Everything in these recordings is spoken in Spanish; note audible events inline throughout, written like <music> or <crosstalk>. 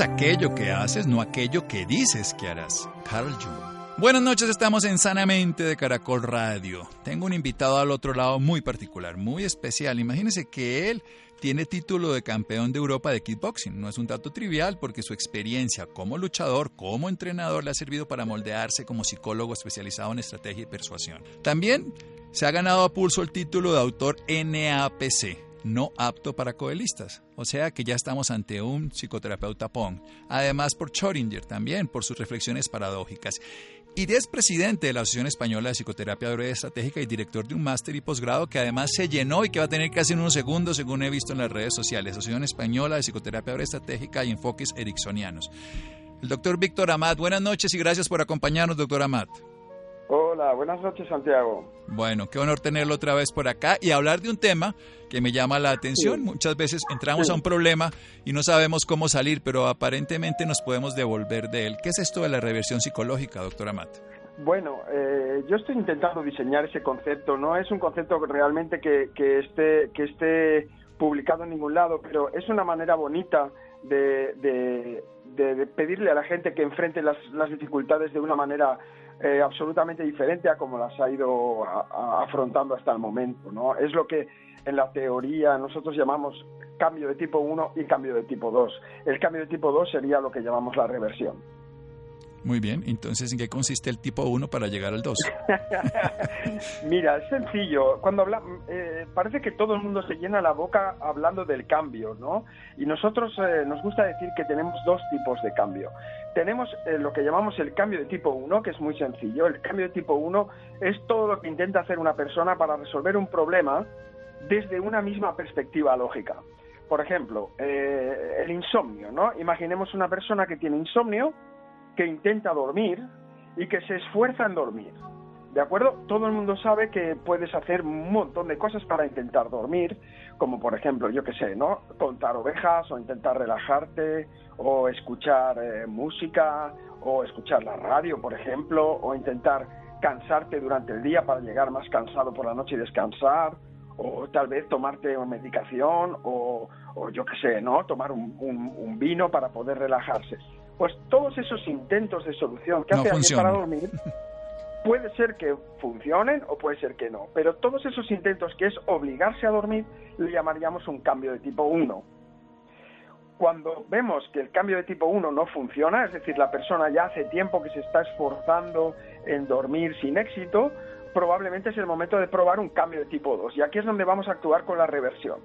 Aquello que haces, no aquello que dices que harás. Carl Jung. Buenas noches, estamos en Sanamente de Caracol Radio. Tengo un invitado al otro lado muy particular, muy especial. Imagínense que él tiene título de campeón de Europa de kickboxing. No es un dato trivial porque su experiencia como luchador, como entrenador, le ha servido para moldearse como psicólogo especializado en estrategia y persuasión. También se ha ganado a pulso el título de autor NAPC, no apto para coelistas. O sea que ya estamos ante un psicoterapeuta Pong. Además por Schrödinger también, por sus reflexiones paradójicas. Y es presidente de la Asociación Española de Psicoterapia Breve Estratégica y director de un máster y posgrado que además se llenó y que va a tener casi en unos segundos, según he visto en las redes sociales. Asociación Española de Psicoterapia Breve Estratégica y Enfoques Ericksonianos. El doctor Víctor Amat, buenas noches y gracias por acompañarnos, doctor Amat. Hola, buenas noches Santiago. Bueno, qué honor tenerlo otra vez por acá y hablar de un tema que me llama la atención. Sí. Muchas veces entramos Sí. a un problema y no sabemos cómo salir, pero aparentemente nos podemos devolver de él. ¿Qué es esto de la reversión psicológica, doctor Amat? Bueno, eh, yo estoy intentando diseñar ese concepto. No es un concepto realmente que, que esté, que esté publicado en ningún lado, pero es una manera bonita de, de- de- de pedirle a la gente que enfrente las, las dificultades de una manera eh, absolutamente diferente a como las ha ido afrontando hasta el momento. ¿no? Es lo que en la teoría nosotros llamamos cambio de tipo 1 y cambio de tipo 2. El cambio de tipo 2 sería lo que llamamos la reversión. Muy bien, entonces, ¿en qué consiste el tipo 1 para llegar al 2? <laughs> Mira, es sencillo. Cuando habla, eh, parece que todo el mundo se llena la boca hablando del cambio, ¿no? Y nosotros eh, nos gusta decir que tenemos dos tipos de cambio. Tenemos eh, lo que llamamos el cambio de tipo 1, que es muy sencillo. El cambio de tipo 1 es todo lo que intenta hacer una persona para resolver un problema desde una misma perspectiva lógica. Por ejemplo, eh, el insomnio, ¿no? Imaginemos una persona que tiene insomnio, que intenta dormir y que se esfuerza en dormir. ¿De acuerdo? Todo el mundo sabe que puedes hacer un montón de cosas para intentar dormir, como por ejemplo, yo qué sé, ¿no? Contar ovejas o intentar relajarte o escuchar eh, música o escuchar la radio, por ejemplo, o intentar cansarte durante el día para llegar más cansado por la noche y descansar, o tal vez tomarte una medicación o, o yo qué sé, ¿no? Tomar un, un- un vino para poder relajarse. Pues todos esos intentos de solución que No hace alguien para dormir <laughs> puede ser que funcionen o puede ser que no, pero todos esos intentos que es obligarse a dormir le llamaríamos un cambio de tipo 1. Cuando vemos que el cambio de tipo 1 no funciona, es decir, la persona ya hace tiempo que se está esforzando en dormir sin éxito, probablemente es el momento de probar un cambio de tipo 2. Y aquí es donde vamos a actuar con la reversión.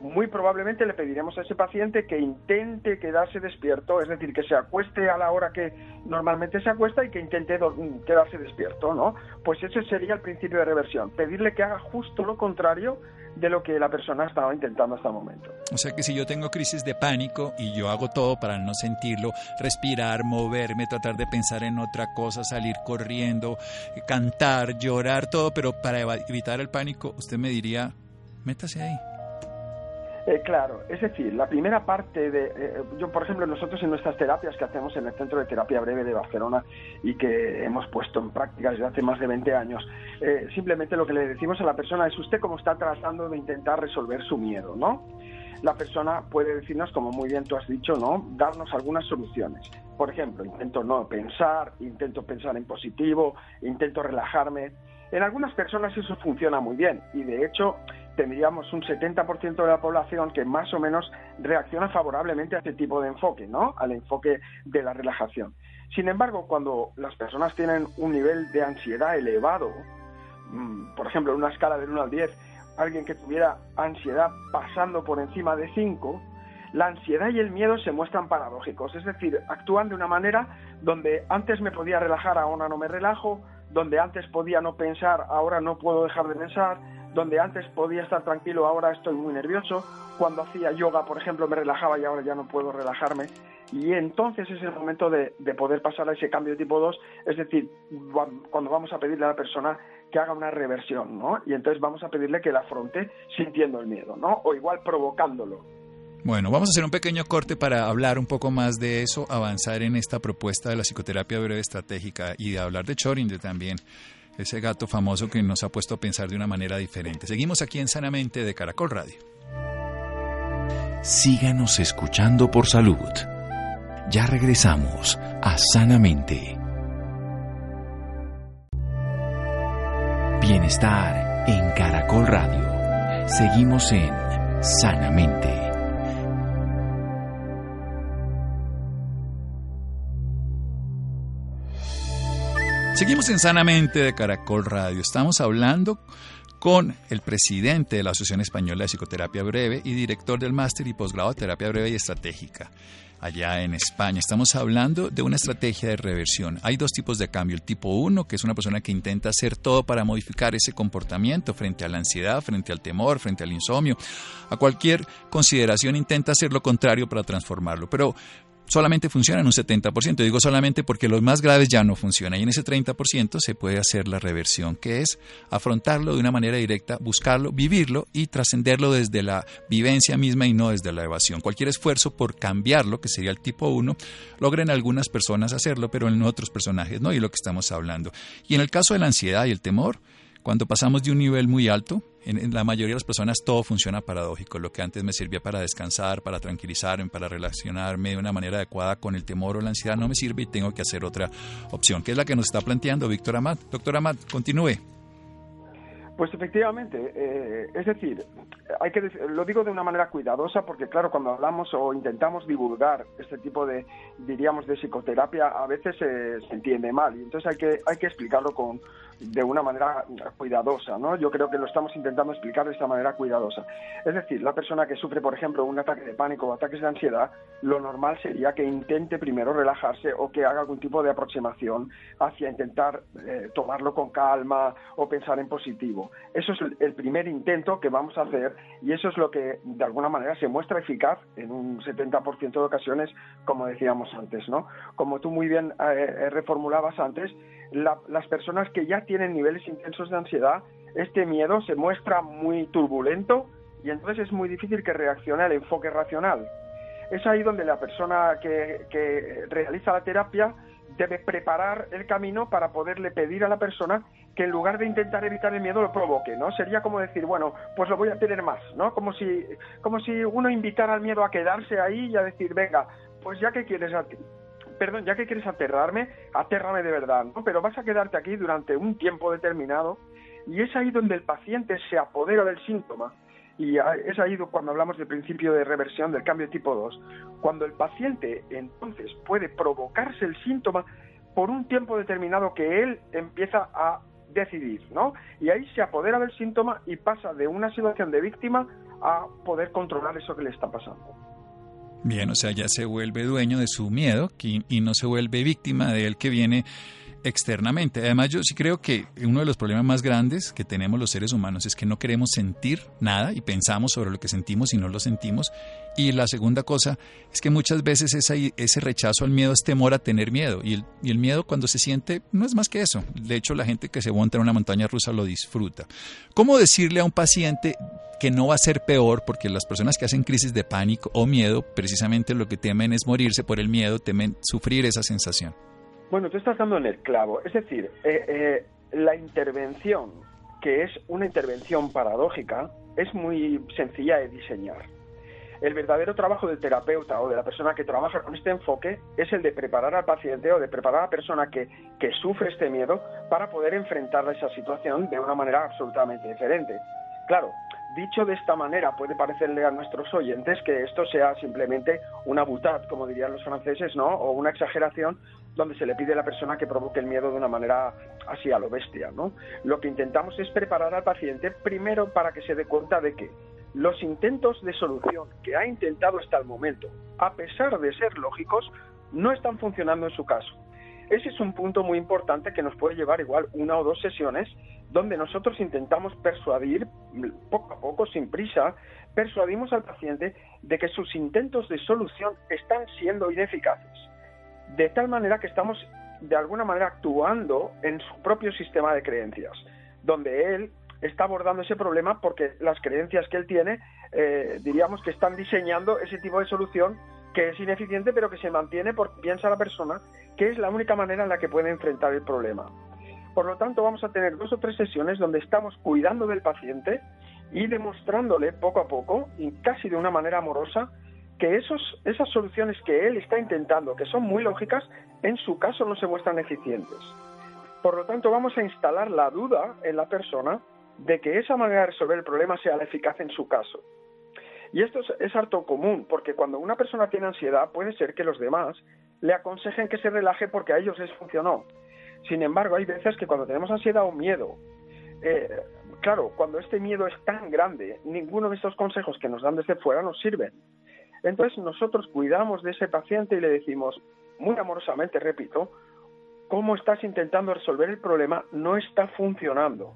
Muy probablemente le pediremos a ese paciente que intente quedarse despierto, es decir, que se acueste a la hora que normalmente se acuesta y que intente quedarse despierto, ¿no? Pues ese sería el principio de reversión, pedirle que haga justo lo contrario de lo que la persona estaba intentando hasta el momento. O sea que si yo tengo crisis de pánico y yo hago todo para no sentirlo, respirar, moverme, tratar de pensar en otra cosa, salir corriendo, eh, cantar, llorar, todo, pero para evitar el pánico, usted me diría, métase ahí. Eh, claro, es decir, la primera parte de, eh, yo por ejemplo, nosotros en nuestras terapias que hacemos en el Centro de Terapia Breve de Barcelona y que hemos puesto en práctica desde hace más de 20 años, eh, simplemente lo que le decimos a la persona es usted cómo está tratando de intentar resolver su miedo, ¿no? La persona puede decirnos, como muy bien tú has dicho, ¿no? Darnos algunas soluciones. Por ejemplo, intento no pensar, intento pensar en positivo, intento relajarme. En algunas personas eso funciona muy bien y de hecho tendríamos un 70% de la población que más o menos reacciona favorablemente a este tipo de enfoque, ¿no? Al enfoque de la relajación. Sin embargo, cuando las personas tienen un nivel de ansiedad elevado, mm, por ejemplo, en una escala del 1 al 10, alguien que tuviera ansiedad pasando por encima de 5, la ansiedad y el miedo se muestran paradójicos, es decir, actúan de una manera donde antes me podía relajar, ahora no me relajo, donde antes podía no pensar, ahora no puedo dejar de pensar, donde antes podía estar tranquilo, ahora estoy muy nervioso, cuando hacía yoga, por ejemplo, me relajaba y ahora ya no puedo relajarme. y entonces es el momento de, poder pasar a ese cambio de tipo 2, es decir, cuando vamos a pedirle a la persona que haga una reversión, ¿no? Y entonces vamos a pedirle que la afronte sintiendo el miedo, ¿no? O igual provocándolo. Bueno, vamos a hacer un pequeño corte para hablar un poco más de eso, avanzar en esta propuesta de la psicoterapia breve estratégica y de hablar de Choringer también, ese gato famoso que nos ha puesto a pensar de una manera diferente. Seguimos aquí en Sanamente de Caracol Radio. Síganos escuchando por salud. Ya regresamos a Sanamente. Bienestar en Caracol Radio. Seguimos en Sanamente. Seguimos en Sanamente de Caracol Radio. Estamos hablando con el presidente de la Asociación Española de Psicoterapia Breve y director del máster y posgrado de Terapia Breve y Estratégica allá en España. Estamos hablando de una estrategia de reversión. Hay dos tipos de cambio. El tipo 1, que es una persona que intenta hacer todo para modificar ese comportamiento frente a la ansiedad, frente al temor, frente al insomnio. A cualquier consideración intenta hacer lo contrario para transformarlo. Pero solamente funciona en un 70%. Digo solamente porque los más graves ya no funcionan. Y en ese 30% se puede hacer la reversión, que es afrontarlo de una manera directa, buscarlo, vivirlo y trascenderlo desde la vivencia misma y no desde la evasión. Cualquier esfuerzo por cambiarlo, que sería el tipo 1, logran algunas personas hacerlo, pero en otros personajes no, y lo que estamos hablando. Y en el caso de la ansiedad y el temor, cuando pasamos de un nivel muy alto, en, la mayoría de las personas todo funciona paradójico. Lo que antes me servía para descansar, para tranquilizarme, para relacionarme de una manera adecuada con el temor o la ansiedad no me sirve y tengo que hacer otra opción, que es la que nos está planteando Víctor Amat. Doctor Amat, continúe. Pues efectivamente, eh, es decir, hay que lo digo de una manera cuidadosa porque claro, cuando hablamos o intentamos divulgar este tipo de diríamos de psicoterapia a veces se entiende mal y entonces hay que hay que explicarlo con de una manera cuidadosa, ¿no? Yo creo que lo estamos intentando explicar de esta manera cuidadosa. Es decir, la persona que sufre, por ejemplo, un ataque de pánico o ataques de ansiedad, lo normal sería que intente primero relajarse o que haga algún tipo de aproximación hacia intentar eh, tomarlo con calma o pensar en positivo. Eso es el primer intento que vamos a hacer y eso es lo que de alguna manera se muestra eficaz en un 70% de ocasiones, como decíamos antes, ¿no? Como tú muy bien eh, reformulabas antes, las personas que ya tienen niveles intensos de ansiedad, este miedo se muestra muy turbulento y entonces es muy difícil que reaccione al enfoque racional. Es ahí donde la persona que, realiza la terapia debe preparar el camino para poderle pedir a la persona que en lugar de intentar evitar el miedo lo provoque, ¿no? Sería como decir, bueno, pues lo voy a tener más, ¿no? Como si, como si uno invitara al miedo a quedarse ahí y a decir, venga, pues ya que quieres perdón, ya que quieres aterrarme, atérrame de verdad, ¿no? Pero vas a quedarte aquí durante un tiempo determinado y es ahí donde el paciente se apodera del síntoma. Y es ahí cuando hablamos del principio de reversión del cambio tipo 2. Cuando el paciente entonces puede provocarse el síntoma por un tiempo determinado que él empieza a decidir, ¿no? Y ahí se apodera del síntoma y pasa de una situación de víctima a poder controlar eso que le está pasando. Bien, o sea, ya se vuelve dueño de su miedo y no se vuelve víctima de él que viene externamente. Además, yo sí creo que uno de los problemas más grandes que tenemos los seres humanos es que no queremos sentir nada y pensamos sobre lo que sentimos y no lo sentimos. Y la segunda cosa es que muchas veces ese, rechazo al miedo es temor a tener miedo. Y el, y el miedo cuando se siente no es más que eso. De hecho, la gente que se monta en una montaña rusa lo disfruta. ¿Cómo decirle a un paciente que no va a ser peor porque las personas que hacen crisis de pánico o miedo precisamente lo que temen es morirse por el miedo, temen sufrir esa sensación? Bueno, tú estás dando en el clavo. Es decir, eh, eh, la intervención, que es una intervención paradójica, es muy sencilla de diseñar. El verdadero trabajo del terapeuta o de la persona que trabaja con este enfoque es el de preparar al paciente o de preparar a la persona que, que sufre este miedo para poder enfrentar esa situación de una manera absolutamente diferente. Claro, Dicho de esta manera, puede parecerle a nuestros oyentes que esto sea simplemente una butad, como dirían los franceses, ¿no? O una exageración donde se le pide a la persona que provoque el miedo de una manera así a lo bestia, ¿no? Lo que intentamos es preparar al paciente primero para que se dé cuenta de que los intentos de solución que ha intentado hasta el momento, a pesar de ser lógicos, no están funcionando en su caso. Ese es un punto muy importante que nos puede llevar igual una o dos sesiones donde nosotros intentamos persuadir poco a poco, sin prisa, persuadimos al paciente de que sus intentos de solución están siendo ineficaces. De tal manera que estamos de alguna manera actuando en su propio sistema de creencias, donde él está abordando ese problema porque las creencias que él tiene, eh, diríamos que están diseñando ese tipo de solución que es ineficiente pero que se mantiene porque piensa la persona que es la única manera en la que puede enfrentar el problema. Por lo tanto, vamos a tener dos o tres sesiones donde estamos cuidando del paciente y demostrándole poco a poco, y casi de una manera amorosa, que esos, esas soluciones que él está intentando, que son muy lógicas, en su caso no se muestran eficientes. Por lo tanto, vamos a instalar la duda en la persona de que esa manera de resolver el problema sea la eficaz en su caso. Y esto es, harto común, porque cuando una persona tiene ansiedad puede ser que los demás le aconsejen que se relaje porque a ellos les funcionó. Sin embargo, hay veces que cuando tenemos ansiedad o miedo, eh, claro, cuando este miedo es tan grande, ninguno de estos consejos que nos dan desde fuera nos sirven. Entonces nosotros cuidamos de ese paciente y le decimos, muy amorosamente, repito, cómo estás intentando resolver el problema no está funcionando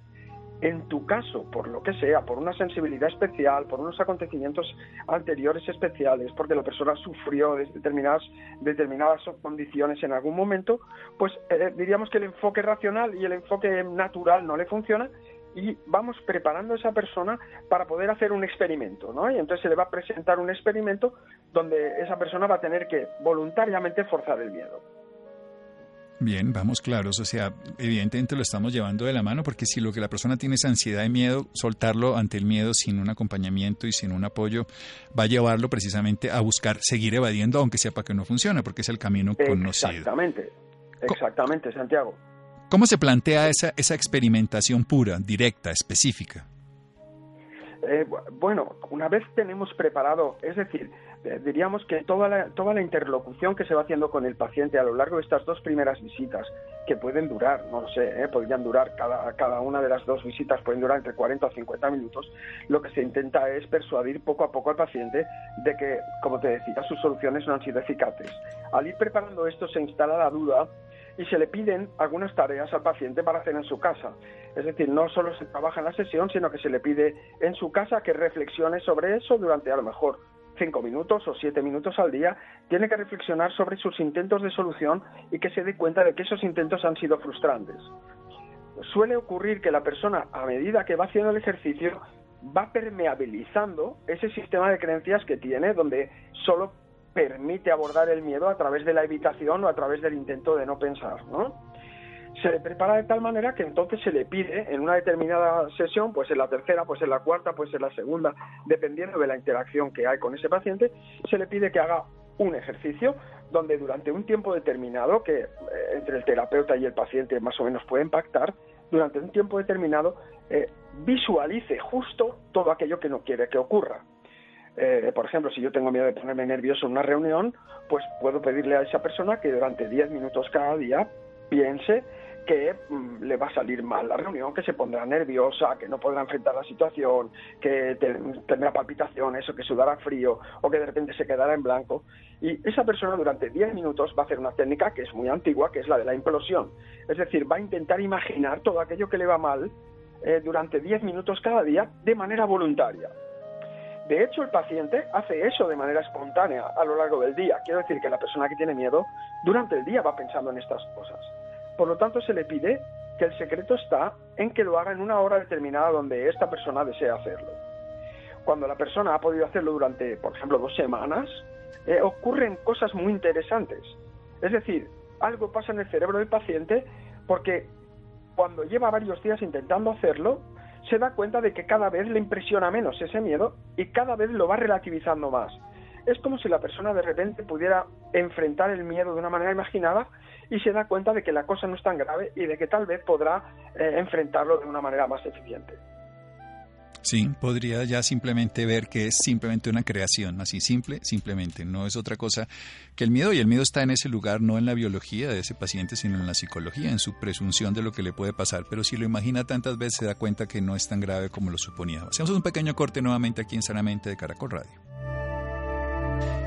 en tu caso, por lo que sea, por una sensibilidad especial, por unos acontecimientos anteriores especiales, porque la persona sufrió determinadas, determinadas condiciones en algún momento, pues eh, diríamos que el enfoque racional y el enfoque natural no le funciona y vamos preparando a esa persona para poder hacer un experimento, ¿no? Y entonces se le va a presentar un experimento donde esa persona va a tener que voluntariamente forzar el miedo. Bien, vamos claros, o sea, evidentemente lo estamos llevando de la mano porque si lo que la persona tiene es ansiedad y miedo, soltarlo ante el miedo sin un acompañamiento y sin un apoyo va a llevarlo precisamente a buscar seguir evadiendo aunque sepa que no funciona porque es el camino conocido. Exactamente, exactamente, Santiago. ¿Cómo se plantea esa, esa experimentación pura, directa, específica? Eh, bueno, una vez tenemos preparado, es decir, diríamos que toda la, toda la interlocución que se va haciendo con el paciente a lo largo de estas dos primeras visitas, que pueden durar, no lo sé, eh, podrían durar, cada, cada una de las dos visitas pueden durar entre 40 o 50 minutos, lo que se intenta es persuadir poco a poco al paciente de que, como te decía, sus soluciones no han sido eficaces. Al ir preparando esto se instala la duda y se le piden algunas tareas al paciente para hacer en su casa. Es decir, no solo se trabaja en la sesión, sino que se le pide en su casa que reflexione sobre eso durante a lo mejor cinco minutos o siete minutos al día, tiene que reflexionar sobre sus intentos de solución y que se dé cuenta de que esos intentos han sido frustrantes. Suele ocurrir que la persona, a medida que va haciendo el ejercicio, va permeabilizando ese sistema de creencias que tiene, donde solo permite abordar el miedo a través de la evitación o a través del intento de no pensar, ¿no? Se le prepara de tal manera que entonces se le pide en una determinada sesión, pues en la tercera, pues en la cuarta, pues en la segunda, dependiendo de la interacción que hay con ese paciente, se le pide que haga un ejercicio donde durante un tiempo determinado, que eh, entre el terapeuta y el paciente más o menos pueden pactar, durante un tiempo determinado eh, visualice justo todo aquello que no quiere que ocurra. Eh, por ejemplo, si yo tengo miedo de ponerme nervioso en una reunión, pues puedo pedirle a esa persona que durante 10 minutos cada día piense que mm, le va a salir mal la reunión, que se pondrá nerviosa, que no podrá enfrentar la situación, que tendrá palpitaciones o que sudará frío o que de repente se quedará en blanco. Y esa persona durante 10 minutos va a hacer una técnica que es muy antigua, que es la de la implosión. Es decir, va a intentar imaginar todo aquello que le va mal eh, durante 10 minutos cada día de manera voluntaria. De hecho, el paciente hace eso de manera espontánea a lo largo del día. Quiero decir que la persona que tiene miedo durante el día va pensando en estas cosas. Por lo tanto, se le pide que el secreto está en que lo haga en una hora determinada donde esta persona desea hacerlo. Cuando la persona ha podido hacerlo durante, por ejemplo, dos semanas, eh, ocurren cosas muy interesantes. Es decir, algo pasa en el cerebro del paciente porque cuando lleva varios días intentando hacerlo, se da cuenta de que cada vez le impresiona menos ese miedo y cada vez lo va relativizando más. Es como si la persona de repente pudiera enfrentar el miedo de una manera imaginada y se da cuenta de que la cosa no es tan grave y de que tal vez podrá eh, enfrentarlo de una manera más eficiente. Sí, podría ya simplemente ver que es simplemente una creación, así simple, simplemente, no es otra cosa que el miedo, y el miedo está en ese lugar, no en la biología de ese paciente, sino en la psicología, en su presunción de lo que le puede pasar, pero si lo imagina tantas veces se da cuenta que no es tan grave como lo suponía. Hacemos un pequeño corte nuevamente aquí en Sanamente de Caracol Radio.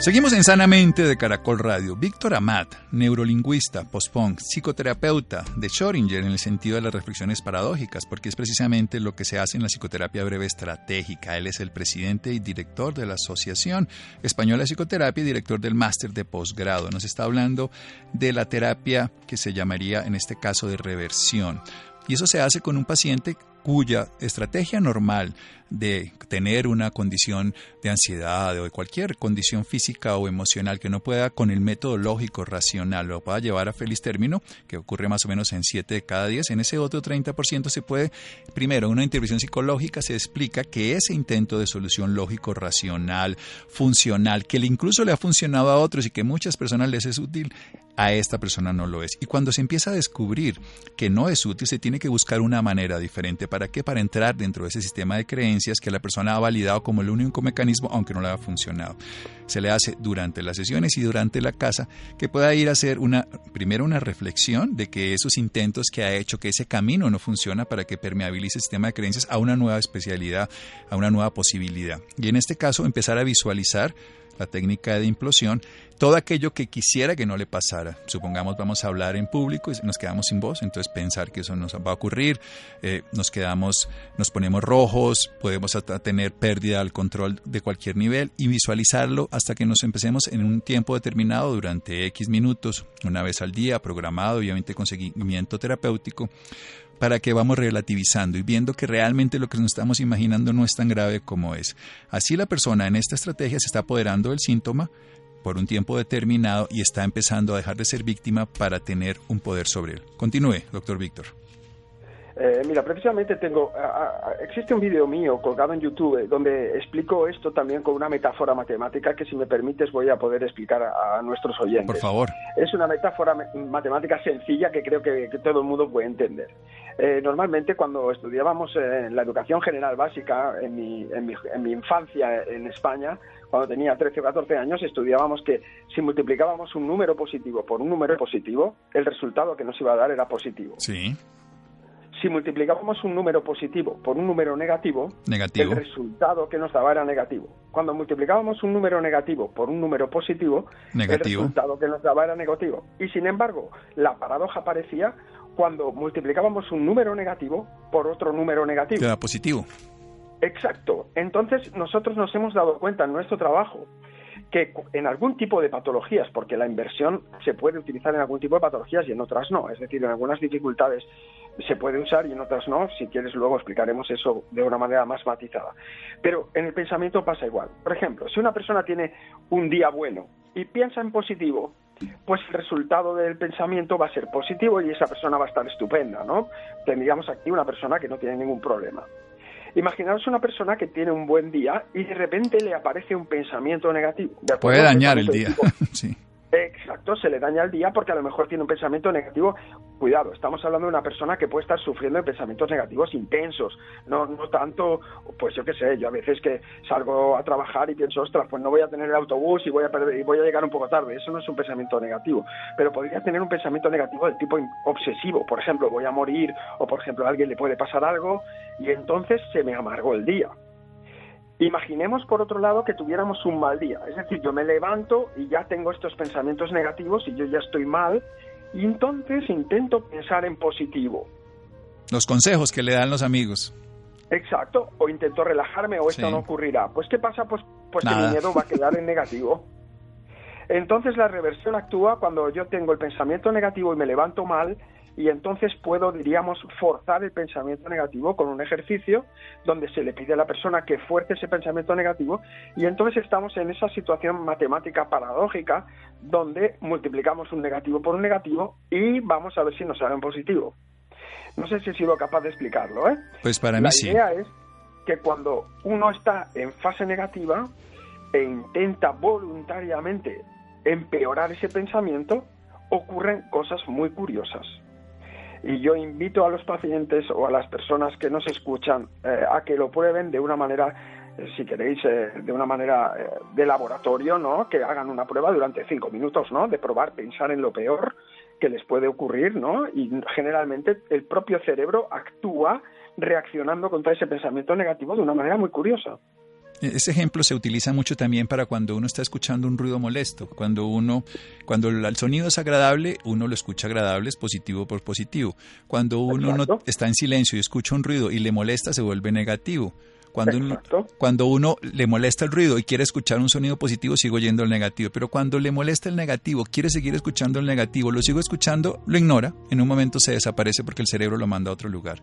Seguimos en Sanamente de Caracol Radio. Víctor Amat, neurolingüista, postpunk, psicoterapeuta de Schrödinger en el sentido de las reflexiones paradójicas, porque es precisamente lo que se hace en la psicoterapia breve estratégica. Él es el presidente y director de la Asociación Española de Psicoterapia y director del máster de posgrado. Nos está hablando de la terapia que se llamaría en este caso de reversión. Y eso se hace con un paciente cuya estrategia normal de tener una condición de ansiedad o de cualquier condición física o emocional que no pueda con el método lógico racional lo pueda llevar a feliz término, que ocurre más o menos en 7 de cada 10, en ese otro 30% se puede, primero, una intervención psicológica se explica que ese intento de solución lógico racional, funcional, que incluso le ha funcionado a otros y que muchas personas les es útil, a esta persona no lo es. Y cuando se empieza a descubrir que no es útil, se tiene que buscar una manera diferente. ¿Para qué? Para entrar dentro de ese sistema de creencias que la persona ha validado como el único mecanismo, aunque no le ha funcionado. Se le hace durante las sesiones y durante la casa que pueda ir a hacer una, primero una reflexión de que esos intentos que ha hecho, que ese camino no funciona para que permeabilice el sistema de creencias a una nueva especialidad, a una nueva posibilidad. Y en este caso empezar a visualizar la técnica de implosión, todo aquello que quisiera que no le pasara. Supongamos vamos a hablar en público y nos quedamos sin voz, entonces pensar que eso nos va a ocurrir, eh, nos quedamos, nos ponemos rojos, podemos tener pérdida del control de cualquier nivel y visualizarlo hasta que nos empecemos en un tiempo determinado durante X minutos, una vez al día, programado, obviamente con seguimiento terapéutico para que vamos relativizando y viendo que realmente lo que nos estamos imaginando no es tan grave como es. Así la persona en esta estrategia se está apoderando del síntoma por un tiempo determinado y está empezando a dejar de ser víctima para tener un poder sobre él. Continúe, doctor Víctor. Eh, mira, precisamente tengo, existe un vídeo mío colgado en YouTube donde explico esto también con una metáfora matemática que si me permites voy a poder explicar a, nuestros oyentes. Por favor. Es una metáfora matemática sencilla que creo que, todo el mundo puede entender. Eh, normalmente cuando estudiábamos en la educación general básica, en mi, en, mi, en mi infancia en España, cuando tenía 13 o 14 años, estudiábamos que si multiplicábamos un número positivo por un número positivo, el resultado que nos iba a dar era positivo. Sí si multiplicábamos un número positivo por un número negativo, el resultado que nos daba era negativo. Cuando multiplicábamos un número negativo por un número positivo, el resultado que nos daba era negativo. Y sin embargo, la paradoja aparecía cuando multiplicábamos un número negativo por otro número negativo. Era positivo. Exacto. Entonces nosotros nos hemos dado cuenta en nuestro trabajo que en algún tipo de patologías, porque la inversión se puede utilizar en algún tipo de patologías y en otras no, es decir, en algunas dificultades se puede usar y en otras no, si quieres luego explicaremos eso de una manera más matizada. Pero en el pensamiento pasa igual. Por ejemplo, si una persona tiene un día bueno y piensa en positivo, pues el resultado del pensamiento va a ser positivo y esa persona va a estar estupenda, ¿no? Tendríamos aquí una persona que no tiene ningún problema. Imaginaos una persona que tiene un buen día y de repente le aparece un pensamiento negativo. Puede dañar el día. <laughs> sí. Exacto, se le daña el día porque a lo mejor tiene un pensamiento negativo. Cuidado, estamos hablando de una persona que puede estar sufriendo de pensamientos negativos intensos, no, no tanto, pues yo qué sé, yo a veces que salgo a trabajar y pienso, ostras, pues no voy a tener el autobús y voy a, perder, y voy a llegar un poco tarde. Eso no es un pensamiento negativo, pero podría tener un pensamiento negativo del tipo obsesivo. Por ejemplo, voy a morir o, por ejemplo, a alguien le puede pasar algo y entonces se me amargó el día. Imaginemos, por otro lado, que tuviéramos un mal día. Es decir, yo me levanto y ya tengo estos pensamientos negativos y yo ya estoy mal, y entonces intento pensar en positivo. Los consejos que le dan los amigos. Exacto, o intento relajarme o esto no ocurrirá. Pues ¿qué pasa? Pues, pues que mi miedo va a <laughs> quedar en negativo. Entonces la reversión actúa cuando yo tengo el pensamiento negativo y me levanto mal y entonces puedo, diríamos, forzar el pensamiento negativo con un ejercicio donde se le pide a la persona que fuerce ese pensamiento negativo y entonces estamos en esa situación matemática paradójica donde multiplicamos un negativo por un negativo y vamos a ver si nos sale un positivo. No sé si he sido capaz de explicarlo, ¿eh? Pues para mí la idea es que cuando uno está en fase negativa e intenta voluntariamente empeorar ese pensamiento, ocurren cosas muy curiosas. Y yo invito a los pacientes o a las personas que nos escuchan eh, a que lo prueben de una manera eh, si queréis, eh, de una manera de laboratorio, ¿no? Que hagan una prueba durante cinco minutos, ¿no? De probar, pensar en lo peor que les puede ocurrir, ¿no? Y generalmente el propio cerebro actúa reaccionando contra ese pensamiento negativo de una manera muy curiosa. Ese ejemplo se utiliza mucho también para cuando uno está escuchando un ruido molesto. Cuando uno, cuando el sonido es agradable, uno lo escucha agradable, es positivo por positivo. Cuando uno no está en silencio y escucha un ruido y le molesta, se vuelve negativo. Cuando uno, cuando uno, le molesta el ruido y quiere escuchar un sonido positivo, sigo oyendo el negativo. Pero cuando le molesta el negativo, quiere seguir escuchando el negativo, lo sigo escuchando, lo ignora, en un momento se desaparece porque el cerebro lo manda a otro lugar.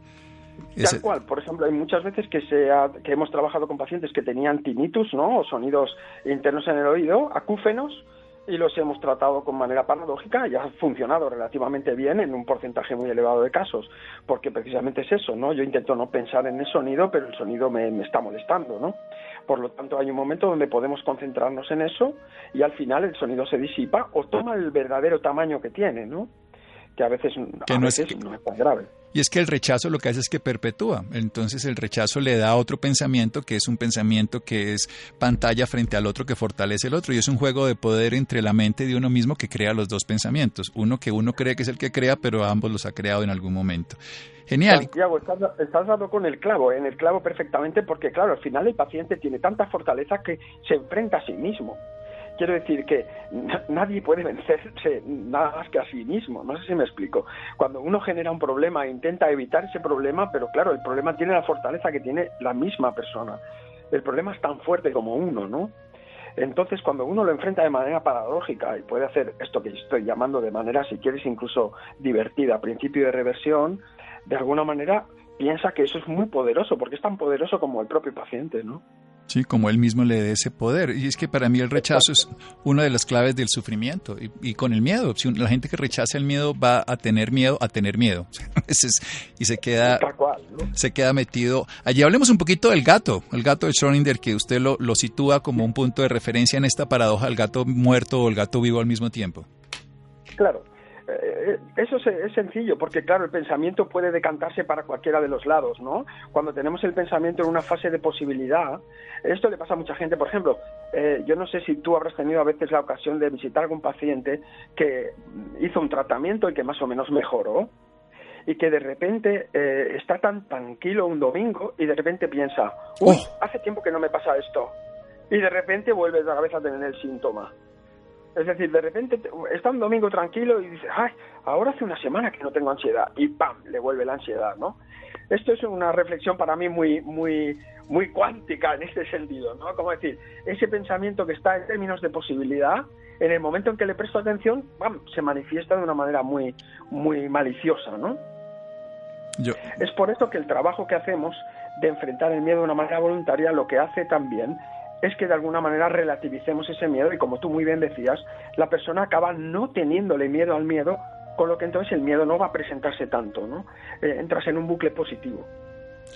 Tal cual, por ejemplo, hay muchas veces que, se que hemos trabajado con pacientes que tenían tinnitus, ¿no? O sonidos internos en el oído, acúfenos, y los hemos tratado con manera paradójica y ha funcionado relativamente bien en un porcentaje muy elevado de casos, porque precisamente es eso, ¿no? Yo intento no pensar en el sonido, pero el sonido me, me está molestando, ¿no? Por lo tanto, hay un momento donde podemos concentrarnos en eso y al final el sonido se disipa o toma el verdadero tamaño que tiene, ¿no? Que a veces, no, es, tan grave. Y es que el rechazo lo que hace es que perpetúa. Entonces el rechazo le da otro pensamiento que es un pensamiento que es pantalla frente al otro que fortalece el otro. Y es un juego de poder entre la mente de uno mismo que crea los dos pensamientos. Uno que uno cree que es el que crea, pero ambos los ha creado en algún momento. Genial. Santiago, estás, estás dado con el clavo, en el clavo perfectamente, porque claro, al final el paciente tiene tanta fortaleza que se enfrenta a sí mismo. Quiero decir que nadie puede vencerse nada más que a sí mismo. No sé si me explico. Cuando uno genera un problema e intenta evitar ese problema, pero claro, el problema tiene la fortaleza que tiene la misma persona. El problema es tan fuerte como uno, ¿no? Entonces, cuando uno lo enfrenta de manera paradójica y puede hacer esto que estoy llamando de manera, si quieres, incluso divertida, principio de reversión, de alguna manera piensa que eso es muy poderoso, porque es tan poderoso como el propio paciente, ¿no? Sí, como él mismo le dé ese poder. Y es que para mí el rechazo es una de las claves del sufrimiento. Y, con el miedo, si la gente que rechaza el miedo va a tener miedo a tener miedo. <laughs> y se queda, se queda metido. Allí hablemos un poquito del gato, el gato de Schrödinger, que usted lo, lo sitúa como un punto de referencia en esta paradoja, el gato muerto o el gato vivo al mismo tiempo. Claro. Eh, eso es, sencillo, porque claro, el pensamiento puede decantarse para cualquiera de los lados, ¿no? Cuando tenemos el pensamiento en una fase de posibilidad, esto le pasa a mucha gente. Por ejemplo, eh, yo no sé si tú habrás tenido a veces la ocasión de visitar a algún paciente que hizo un tratamiento y que más o menos mejoró, y que de repente eh, está tan tranquilo un domingo y de repente piensa, uy, oh. hace tiempo que no me pasa esto. Y de repente vuelve otra vez a tener el síntoma. Es decir, de repente está un domingo tranquilo y dice, ay, ahora hace una semana que no tengo ansiedad y ¡pam! le vuelve la ansiedad, ¿no? Esto es una reflexión para mí muy, muy, muy cuántica en este sentido, ¿no? Como decir, ese pensamiento que está en términos de posibilidad, en el momento en que le presto atención, ¡pam! se manifiesta de una manera muy, muy maliciosa, ¿no? Es por eso que el trabajo que hacemos de enfrentar el miedo de una manera voluntaria lo que hace también es que de alguna manera relativicemos ese miedo y como tú muy bien decías, la persona acaba no teniéndole miedo al miedo, con lo que entonces el miedo no va a presentarse tanto, ¿no? Eh, entras en un bucle positivo.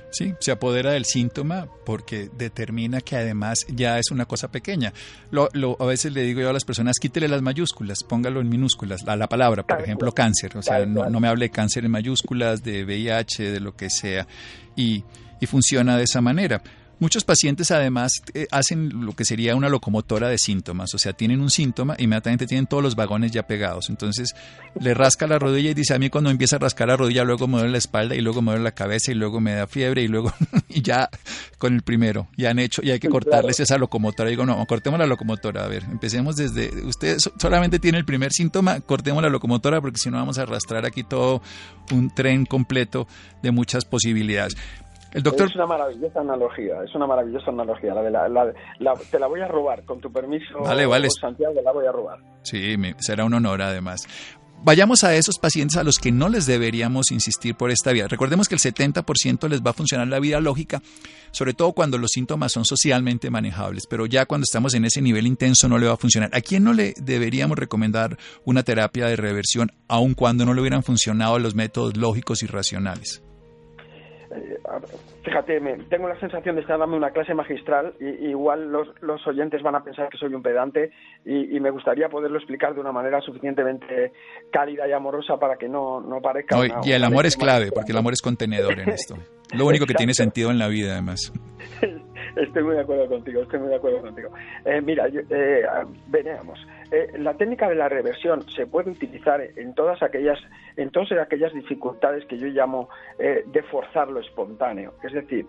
Sí, se apodera del síntoma porque determina que además ya es una cosa pequeña. Lo, a veces le digo yo a las personas, quítele las mayúsculas, póngalo en minúsculas, a la palabra, por ejemplo, cáncer. O sea, no, no, me hable de cáncer en mayúsculas, de VIH, de lo que sea. Y, y funciona de esa manera. Muchos pacientes además eh, hacen lo que sería una locomotora de síntomas, o sea, tienen un síntoma, inmediatamente tienen todos los vagones ya pegados. Entonces le rasca la rodilla y dice, a mí cuando empieza a rascar la rodilla, luego me duele la espalda y luego me duele la cabeza y luego me da fiebre y luego <laughs> y ya con el primero, ya han hecho, y hay que cortarles esa locomotora. digo, no, cortemos la locomotora, a ver, empecemos desde, usted solamente tiene el primer síntoma, cortemos la locomotora porque si no vamos a arrastrar aquí todo un tren completo de muchas posibilidades. Es una maravillosa analogía, es una maravillosa analogía. La, te la voy a robar, con tu permiso, vale, vale. Santiago, la voy a robar. Sí, será un honor además. Vayamos a esos pacientes a los que no les deberíamos insistir por esta vía. Recordemos que el 70% les va a funcionar la vida lógica, sobre todo cuando los síntomas son socialmente manejables, pero ya cuando estamos en ese nivel intenso no le va a funcionar. ¿A quién no le deberíamos recomendar una terapia de reversión aun cuando no le hubieran funcionado los métodos lógicos y racionales? Eh, fíjate, me, tengo la sensación de estar dando una clase magistral y, igual los, los, oyentes van a pensar que soy un pedante y, me gustaría poderlo explicar de una manera suficientemente cálida y amorosa para que no, no parezca... y el amor es clave, porque el amor es contenedor en esto. <laughs> Lo único que tiene sentido en la vida, además. <laughs> Estoy muy de acuerdo contigo, estoy muy de acuerdo contigo. Eh, mira, eh, veamos. Eh, la técnica de la reversión se puede utilizar en todas aquellas, en todas aquellas dificultades que yo llamo eh, de forzar lo espontáneo. Es decir,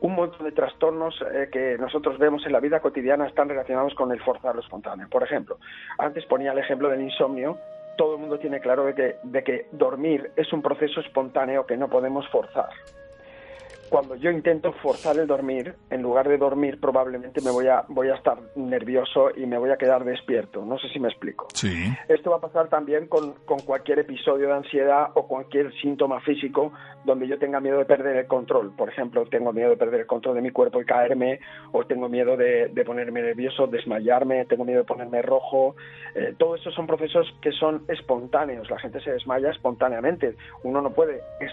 un montón de trastornos eh, que nosotros vemos en la vida cotidiana están relacionados con el forzar lo espontáneo. Por ejemplo, antes ponía el ejemplo del insomnio. Todo el mundo tiene claro de que, de que dormir es un proceso espontáneo que no podemos forzar cuando yo intento forzar el dormir, en lugar de dormir probablemente me voy a, voy a estar nervioso y me voy a quedar despierto. No sé si me explico. Sí. Esto va a pasar también con, con cualquier episodio de ansiedad o cualquier síntoma físico donde yo tenga miedo de perder el control. Por ejemplo, tengo miedo de perder el control de mi cuerpo y caerme, o tengo miedo de, de ponerme nervioso, desmayarme, tengo miedo de ponerme rojo. Eh, todo eso son procesos que son espontáneos. La gente se desmaya espontáneamente. Uno no puede es,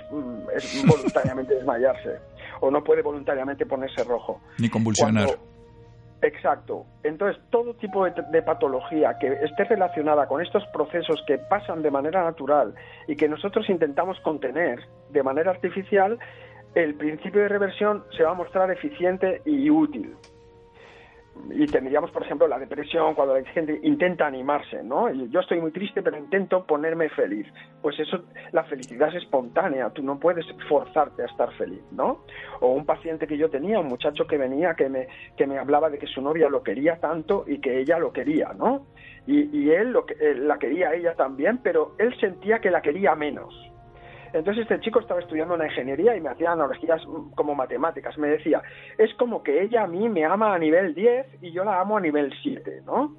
es <laughs> voluntariamente desmayarse o no puede voluntariamente ponerse rojo. Ni convulsionar. Exacto. Entonces, todo tipo de, patología que esté relacionada con estos procesos que pasan de manera natural y que nosotros intentamos contener de manera artificial, el principio de reversión se va a mostrar eficiente y útil y tendríamos, por ejemplo, la depresión cuando la gente intenta animarse, ¿no? Yo estoy muy triste, pero intento ponerme feliz. Pues eso, la felicidad es espontánea, tú no puedes forzarte a estar feliz, ¿no? O un paciente que yo tenía, un muchacho que venía, que me, que me hablaba de que su novia lo quería tanto y que ella lo quería, ¿no? Y, y él, lo él la quería ella también, pero él sentía que la quería menos entonces este chico estaba estudiando una ingeniería y me hacía analogías como matemáticas. Me decía, es como que ella a mí me ama a nivel 10 y yo la amo a nivel 7, ¿no?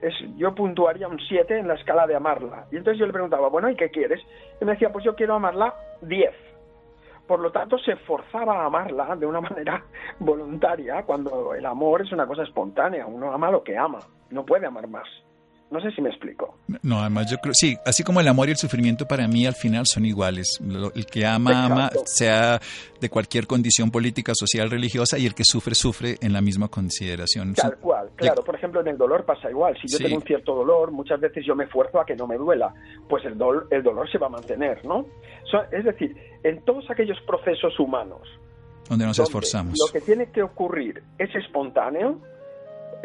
Es, yo puntuaría un 7 en la escala de amarla. Y entonces yo le preguntaba, bueno, ¿y qué quieres? Y me decía, pues yo quiero amarla 10. Por lo tanto, se forzaba a amarla de una <laughs> manera voluntaria cuando el amor es una cosa espontánea. Uno ama lo que ama, no puede amar más. No sé si me explico. No, además yo creo, sí, así como el amor y el sufrimiento para mí al final son iguales. El que ama, ama, sea de cualquier condición política, social, religiosa, y el que sufre, sufre en la misma consideración. Tal cual, claro. Por ejemplo, en el dolor pasa igual. Si yo tengo un cierto dolor, muchas veces yo me esfuerzo a que no me duela, pues el, dolor, el dolor se va a mantener, ¿no? es decir, en todos aquellos procesos humanos, donde nos esforzamos. Lo que tiene que ocurrir es espontáneo,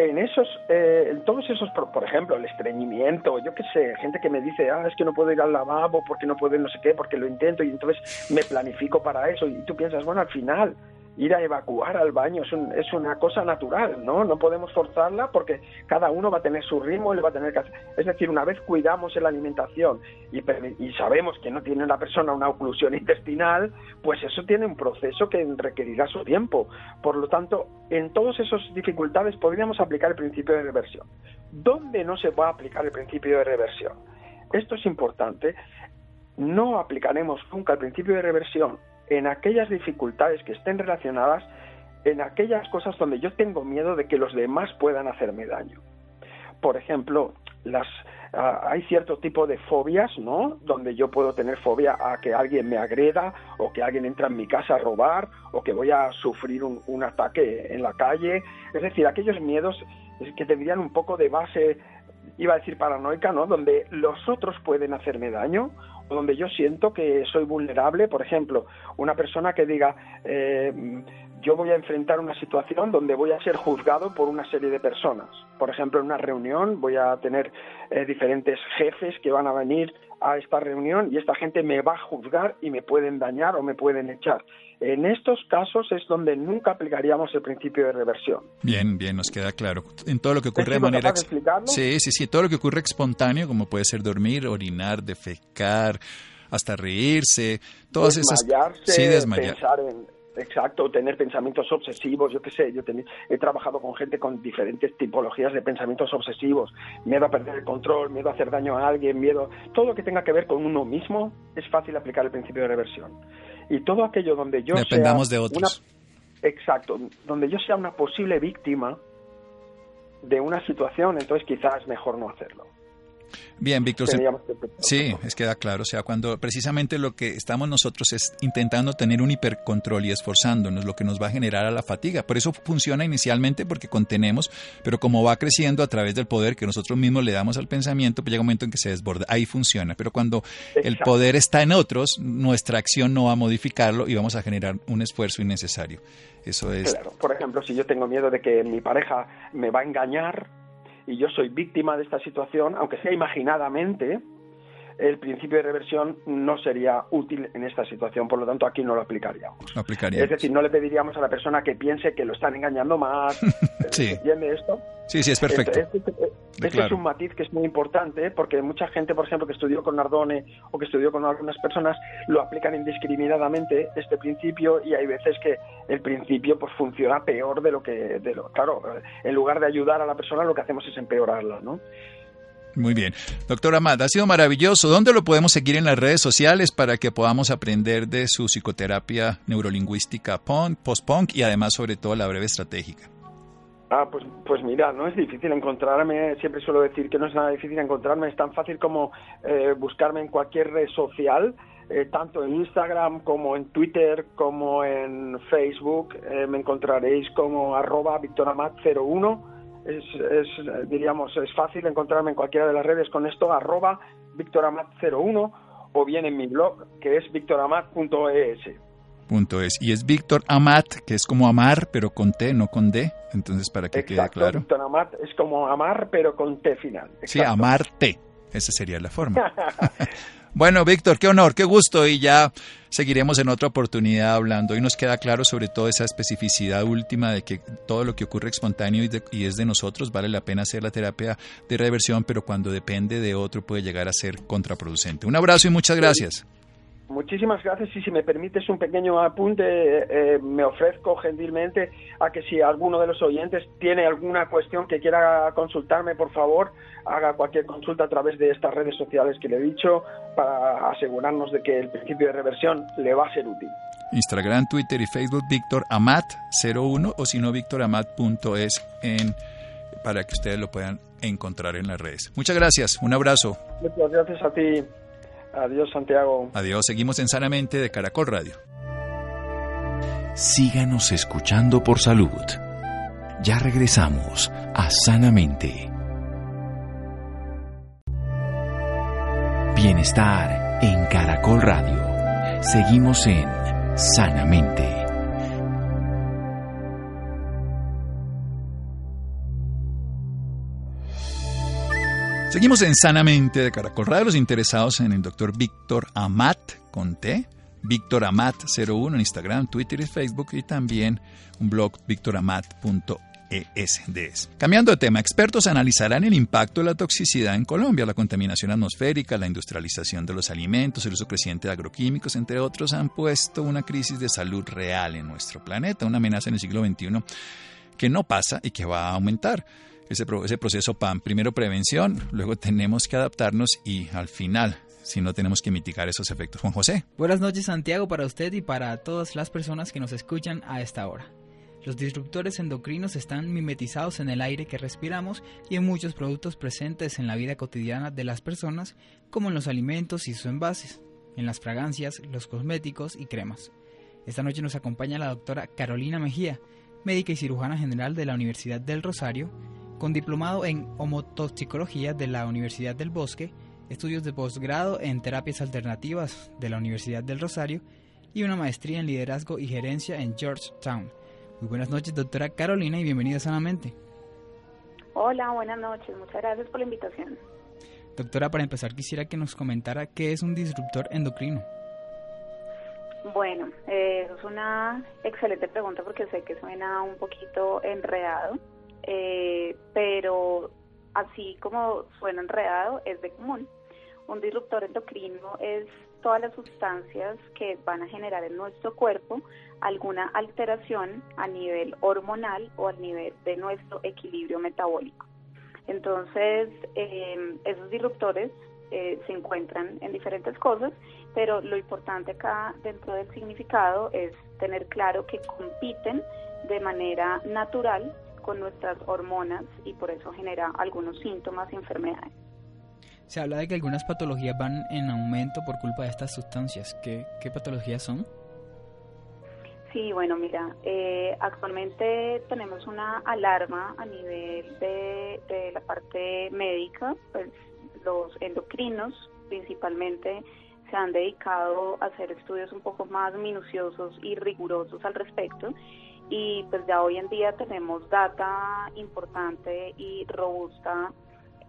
en esos, eh, todos esos, por, ejemplo, el estreñimiento, yo qué sé, gente que me dice, ah, es que no puedo ir al lavabo porque no puedo no sé qué, porque lo intento y entonces me planifico para eso y tú piensas, bueno, al final ir a evacuar al baño es, es, una cosa natural, ¿no? No podemos forzarla porque cada uno va a tener su ritmo y le va a tener que hacer. Es decir, una vez cuidamos la alimentación y, y sabemos que no tiene la persona una oclusión intestinal, pues eso tiene un proceso que requerirá su tiempo. Por lo tanto, en todas esas dificultades podríamos aplicar el principio de reversión. ¿Dónde no se va a aplicar el principio de reversión? Esto es importante. No aplicaremos nunca el principio de reversión en aquellas dificultades que estén relacionadas en aquellas cosas donde yo tengo miedo de que los demás puedan hacerme daño. Por ejemplo, las, ah, hay cierto tipo de fobias, ¿no? Donde yo puedo tener fobia a que alguien me agreda o que alguien entra en mi casa a robar o que voy a sufrir un, un ataque en la calle. Es decir, aquellos miedos que tendrían un poco de base, iba a decir paranoica, ¿no? Donde los otros pueden hacerme daño donde yo siento que soy vulnerable, por ejemplo, una persona que diga, eh, yo voy a enfrentar una situación donde voy a ser juzgado por una serie de personas. Por ejemplo, en una reunión voy a tener eh, diferentes jefes que van a venir a esta reunión y esta gente me va a juzgar y me pueden dañar o me pueden echar. En estos casos es donde nunca aplicaríamos el principio de reversión. Bien, bien, nos queda claro. En todo lo que ocurre de manera... Sí, sí, sí, todo lo que ocurre espontáneo, como puede ser dormir, orinar, defecar, hasta reírse, todas esas... Sí, desmayar. Pensar en Exacto, tener pensamientos obsesivos, yo qué sé, yo he trabajado con gente con diferentes tipologías de pensamientos obsesivos, miedo a perder el control, miedo a hacer daño a alguien, miedo, todo lo que tenga que ver con uno mismo es fácil aplicar el principio de reversión. Y todo aquello donde yo Dependamos sea de otros. exacto, donde yo sea una posible víctima de una situación, entonces quizás mejor no hacerlo. Bien, Víctor. sí, es queda claro. O sea, cuando precisamente lo que estamos nosotros es intentando tener un hipercontrol y esforzándonos, lo que nos va a generar a la fatiga. Por eso funciona inicialmente porque contenemos, pero como va creciendo a través del poder que nosotros mismos le damos al pensamiento, pues llega un momento en que se desborda. Ahí funciona. Pero cuando el poder está en otros, nuestra acción no va a modificarlo y vamos a generar un esfuerzo innecesario. Eso es. Claro. Por ejemplo, si yo tengo miedo de que mi pareja me va a engañar, y yo soy víctima de esta situación, aunque sea imaginadamente, el principio de reversión no sería útil en esta situación, por lo tanto aquí no lo aplicaríamos. Es decir, no le pediríamos a la persona que piense que lo están engañando más. <laughs> sí. ¿Entiende esto? Sí, sí, es perfecto. Este, este, es un matiz que es muy importante porque mucha gente, por ejemplo, que estudió con Nardone o que estudió con algunas personas, lo aplican indiscriminadamente este principio y hay veces que el principio pues funciona peor de lo que, de lo, claro, en lugar de ayudar a la persona lo que hacemos es empeorarla, ¿no? Muy bien. Doctor Amad, ha sido maravilloso. ¿Dónde lo podemos seguir en las redes sociales para que podamos aprender de su psicoterapia neurolingüística post-punk y además sobre todo la breve estratégica? Ah, pues, pues mira, no es difícil encontrarme, siempre suelo decir que no es nada difícil encontrarme, es tan fácil como eh, buscarme en cualquier red social, eh, tanto en Instagram como en Twitter como en Facebook, eh, me encontraréis como arroba victoramat01 es, diríamos, es fácil encontrarme en cualquiera de las redes con esto, arroba victoramat01 o bien en mi blog que es victoramat.es. Punto es. Y es Víctor Amat, que es como amar, pero con T, no con D. Entonces, para que quede claro. Víctor Amat es como amar, pero con T final. Exacto. Sí, amarte. Esa sería la forma. <laughs> Bueno, Víctor, qué honor, qué gusto y ya seguiremos en otra oportunidad hablando. Hoy nos queda claro sobre todo esa especificidad última de que todo lo que ocurre espontáneo y, es de nosotros, vale la pena hacer la terapia de reversión, pero cuando depende de otro puede llegar a ser contraproducente. Un abrazo y muchas gracias. Muchísimas gracias y si me permites un pequeño apunte, eh, me ofrezco gentilmente a que si alguno de los oyentes tiene alguna cuestión que quiera consultarme, por favor, haga cualquier consulta a través de estas redes sociales que le he dicho para asegurarnos de que el principio de reversión le va a ser útil. Instagram, Twitter y Facebook, Víctor Amat 01 o si no, victoramat.es en para que ustedes lo puedan encontrar en las redes. Muchas gracias, un abrazo. Muchas gracias a ti. Adiós, Santiago. Adiós, seguimos en Sanamente de Caracol Radio. Síganos escuchando por salud. Ya regresamos a Sanamente. Bienestar en Caracol Radio. Seguimos en Sanamente. Seguimos en Sanamente de Caracol Radio, los interesados en el doctor Víctor Amat con T, Víctor Amat 01 en Instagram, Twitter y Facebook y también un blog victoramat.es. Cambiando de tema, expertos analizarán el impacto de la toxicidad en Colombia, la contaminación atmosférica, la industrialización de los alimentos, el uso creciente de agroquímicos, entre otros, han puesto una crisis de salud real en nuestro planeta, una amenaza en el siglo XXI que no pasa y que va a aumentar ese, ese proceso PAN. Primero prevención, luego tenemos que adaptarnos y al final si no tenemos que mitigar esos efectos. Juan José. Buenas noches Santiago para usted y para todas las personas que nos escuchan a esta hora. Los disruptores endocrinos están mimetizados en el aire que respiramos y en muchos productos presentes en la vida cotidiana de las personas, como en los alimentos y sus envases, en las fragancias, los cosméticos y cremas. Esta noche nos acompaña la doctora Carolina Mejía, médica y cirujana general de la Universidad del Rosario, con diplomado en homotoxicología de la Universidad del Bosque, estudios de posgrado en terapias alternativas de la Universidad del Rosario y una maestría en liderazgo y gerencia en Georgetown. Muy buenas noches, doctora Carolina, y bienvenida sanamente. Hola, buenas noches. Muchas gracias por la invitación. Doctora, para empezar quisiera que nos comentara qué es un disruptor endocrino. Bueno, eh, es una excelente pregunta porque sé que suena un poquito enredado. Eh, pero así como suena enredado, es de común. Un disruptor endocrino es todas las sustancias que van a generar en nuestro cuerpo alguna alteración a nivel hormonal o al nivel de nuestro equilibrio metabólico. Entonces, em, esos disruptores eh, se encuentran en diferentes cosas, pero lo importante acá dentro del significado es tener claro que compiten de manera natural con nuestras hormonas y por eso genera algunos síntomas y enfermedades. Se habla de que algunas patologías van en aumento por culpa de estas sustancias. ¿Qué, qué patologías son? Sí, bueno, mira, eh, actualmente tenemos una alarma a nivel de, de la parte médica, pues los endocrinos principalmente se han dedicado a hacer estudios un poco más minuciosos y rigurosos al respecto y pues ya hoy en día tenemos data importante y robusta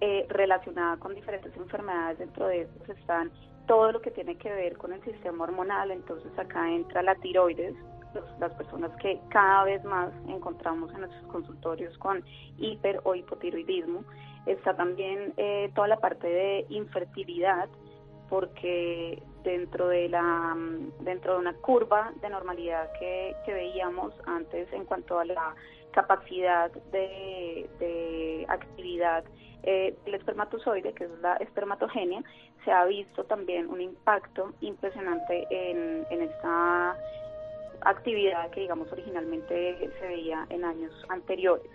eh, relacionada con diferentes enfermedades, dentro de estos están todo lo que tiene que ver con el sistema hormonal, entonces acá entra la tiroides, las personas que cada vez más encontramos en nuestros consultorios con hiper o hipotiroidismo, está también eh, toda la parte de infertilidad, porque dentro de la dentro de una curva de normalidad que, que veíamos antes en cuanto a la capacidad de, de actividad eh, del espermatozoide, que es la espermatogenia, se ha visto también un impacto impresionante en, en esta actividad que digamos originalmente se veía en años anteriores.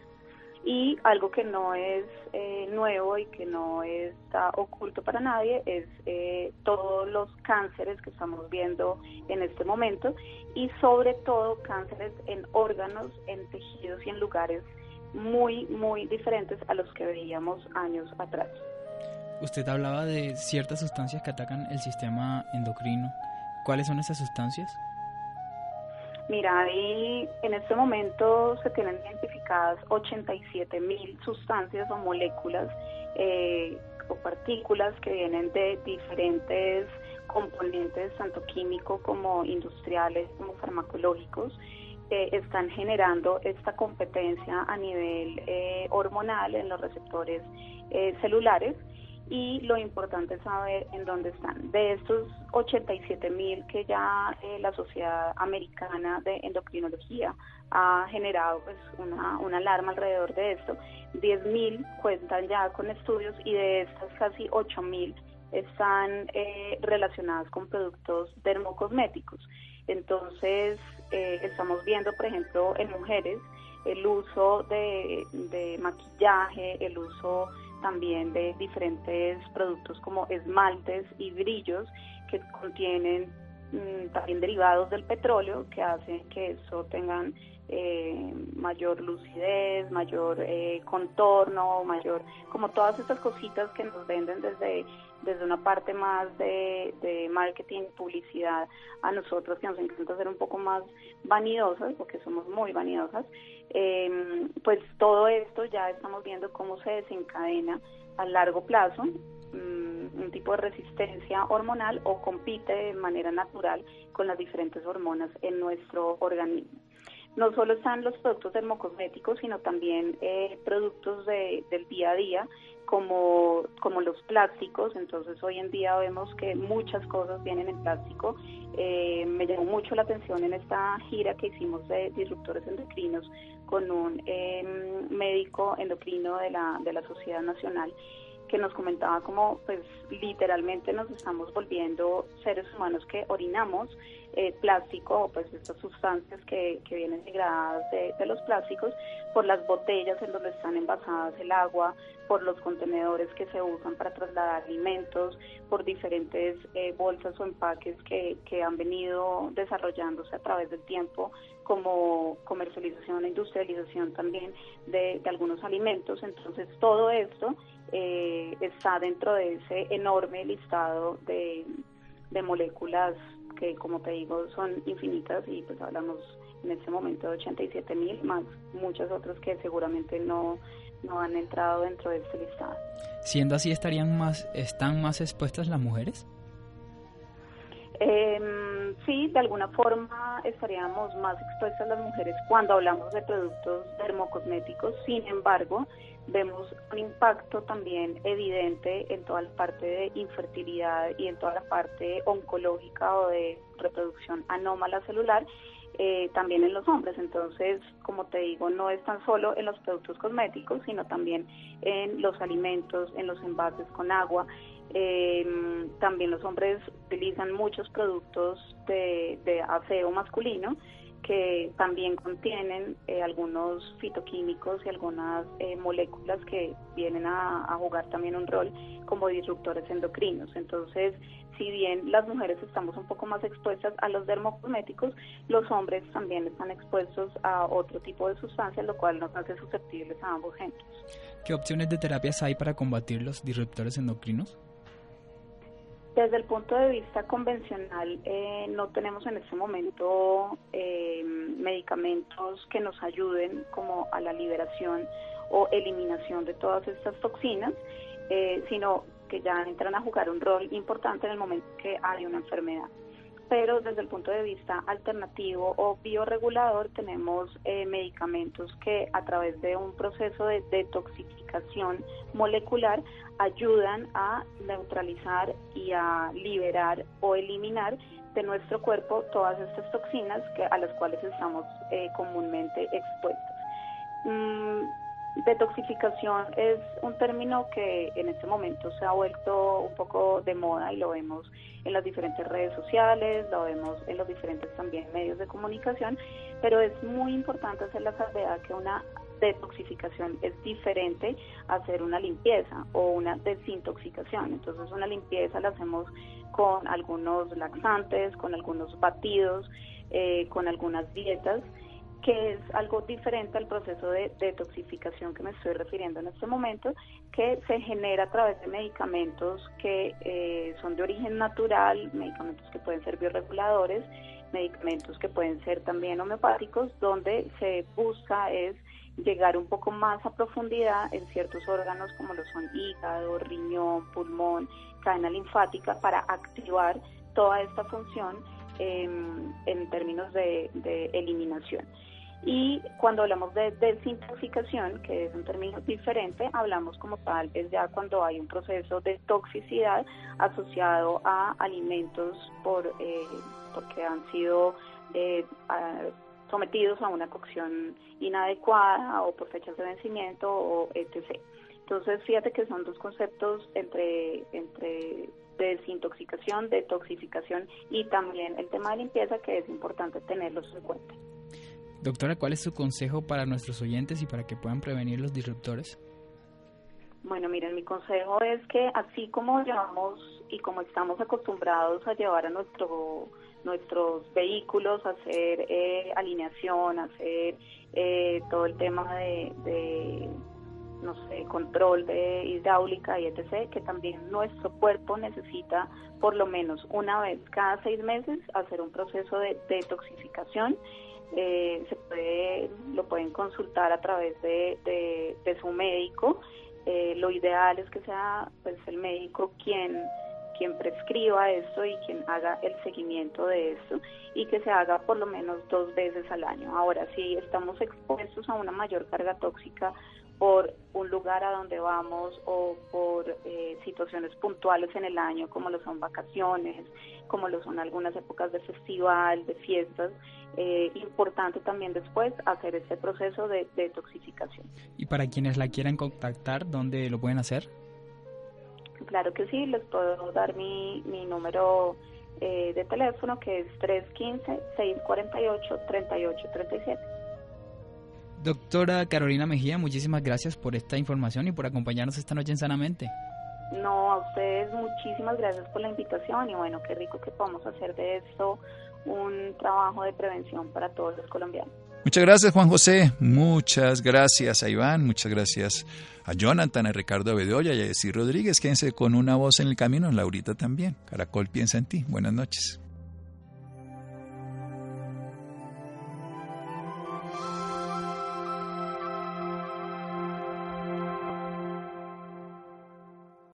Y algo que no es eh, nuevo y que no está oculto para nadie es eh, todos los cánceres que estamos viendo en este momento y sobre todo cánceres en órganos, en tejidos y en lugares muy, muy diferentes a los que veíamos años atrás. Usted hablaba de ciertas sustancias que atacan el sistema endocrino. ¿Cuáles son esas sustancias? Mira, ahí en este momento se tienen identificadas 87 mil sustancias o moléculas eh, o partículas que vienen de diferentes componentes, tanto químicos como industriales, como farmacológicos, que están generando esta competencia a nivel eh, hormonal en los receptores eh, celulares y lo importante es saber en dónde están. De estos 87 mil que ya eh, la Sociedad Americana de Endocrinología ha generado pues una, una alarma alrededor de esto, 10 mil cuentan ya con estudios y de estas casi 8 mil están eh, relacionadas con productos dermocosméticos. Entonces, eh, estamos viendo, por ejemplo, en mujeres el uso de, de maquillaje, el uso también de diferentes productos como esmaltes y brillos que contienen mm, también derivados del petróleo que hacen que eso tengan eh, mayor lucidez, mayor eh, contorno, mayor, como todas estas cositas que nos venden desde, desde una parte más de, de marketing, publicidad, a nosotros que nos encanta ser un poco más vanidosas, porque somos muy vanidosas, eh, pues todo esto ya estamos viendo cómo se desencadena a largo plazo mm, un tipo de resistencia hormonal o compite de manera natural con las diferentes hormonas en nuestro organismo. No solo están los productos dermocosméticos, sino también eh, productos de, del día a día, como, como los plásticos. Entonces, hoy en día vemos que muchas cosas vienen en plástico. Eh, me llamó mucho la atención en esta gira que hicimos de disruptores endocrinos con un em, médico endocrino de la, de la Sociedad Nacional que nos comentaba como pues literalmente nos estamos volviendo seres humanos que orinamos eh, plástico pues estas sustancias que, que vienen degradadas de, de, los plásticos por las botellas en donde están envasadas el agua, por los contenedores que se usan para trasladar alimentos, por diferentes eh, bolsas o empaques que, que han venido desarrollándose a través del tiempo como comercialización e industrialización también de, de algunos alimentos. Entonces todo esto eh, está dentro de ese enorme listado de, de moléculas que como te digo son infinitas y pues hablamos en este momento de 87 mil más muchas otras que seguramente no, no han entrado dentro de este listado. Siendo así, estarían más, ¿están más expuestas las mujeres? Eh, sí, de alguna forma estaríamos más expuestas las mujeres cuando hablamos de productos dermocosméticos, sin embargo, vemos un impacto también evidente en toda la parte de infertilidad y en toda la parte oncológica o de reproducción anómala celular, eh, también en los hombres. Entonces, como te digo, no es tan solo en los productos cosméticos, sino también en los alimentos, en los envases con agua. Eh, también los hombres utilizan muchos productos de, de aseo masculino que también contienen eh, algunos fitoquímicos y algunas eh, moléculas que vienen a, jugar también un rol como disruptores endocrinos. Entonces, si bien las mujeres estamos un poco más expuestas a los dermocosméticos, los hombres también están expuestos a otro tipo de sustancias, lo cual nos hace susceptibles a ambos géneros. ¿Qué opciones de terapias hay para combatir los disruptores endocrinos? Desde el punto de vista convencional, eh, no tenemos en este momento eh, medicamentos que nos ayuden como a la liberación o eliminación de todas estas toxinas, eh, sino que ya entran a jugar un rol importante en el momento que hay una enfermedad pero desde el punto de vista alternativo o bioregulador tenemos eh, medicamentos que a través de un proceso de detoxificación molecular ayudan a neutralizar y a liberar o eliminar de nuestro cuerpo todas estas toxinas que, a las cuales estamos eh, comúnmente expuestos. Mm, Detoxificación es un término que en este momento se ha vuelto un poco de moda y lo vemos en las diferentes redes sociales, lo vemos en los diferentes también medios de comunicación, pero es muy importante hacer la salvedad que una detoxificación es diferente a hacer una limpieza o una desintoxicación. Entonces una limpieza la hacemos con algunos laxantes, con algunos batidos, eh, con algunas dietas que es algo diferente al proceso de detoxificación que me estoy refiriendo en este momento, que se genera a través de medicamentos que eh, son de origen natural, medicamentos que pueden ser bioreguladores, medicamentos que pueden ser también homeopáticos, donde se busca es llegar un poco más a profundidad en ciertos órganos como lo son hígado, riñón, pulmón, cadena linfática, para activar toda esta función en términos de eliminación. Y cuando hablamos de desintoxicación, que es un término diferente, hablamos como tal es ya cuando hay un proceso de toxicidad asociado a alimentos por eh, porque han sido eh, sometidos a una cocción inadecuada o por fechas de vencimiento o etc. Entonces, fíjate que son dos conceptos entre entre desintoxicación, detoxificación y también el tema de limpieza que es importante tenerlos en cuenta. Doctora, ¿cuál es su consejo para nuestros oyentes y para que puedan prevenir los disruptores? Bueno, miren, mi consejo es que así como llevamos y como estamos acostumbrados a llevar a nuestro, nuestros vehículos a hacer eh, alineación, a hacer eh, todo el tema de, no sé, control de hidráulica y etc., que también nuestro cuerpo necesita por lo menos una vez cada seis meses hacer un proceso de detoxificación eh, se puede, lo pueden consultar a través de, de, su médico. Eh, lo ideal es que sea pues el médico quien quien prescriba esto y quien haga el seguimiento de esto y que se haga por lo menos dos veces al año. Ahora, si estamos expuestos a una mayor carga tóxica por un lugar a donde vamos o por eh, situaciones puntuales en el año, como lo son vacaciones, como lo son algunas épocas de festival, de fiestas, eh, importante también después hacer este proceso de detoxificación. ¿Y para quienes la quieran contactar, dónde lo pueden hacer? Claro que sí, les puedo dar mi, mi número eh, de teléfono que es 315-648-3837. Doctora Carolina Mejía, muchísimas gracias por esta información y por acompañarnos esta noche en Sanamente. No, a ustedes muchísimas gracias por la invitación y bueno, qué rico que podamos hacer de esto un trabajo de prevención para todos los colombianos. Muchas gracias Juan José, muchas gracias a Iván, muchas gracias a Jonathan, a Ricardo Bedoya y a Jessy Rodríguez. Quédense con una voz en el camino, Laurita también. Caracol piensa en ti. Buenas noches.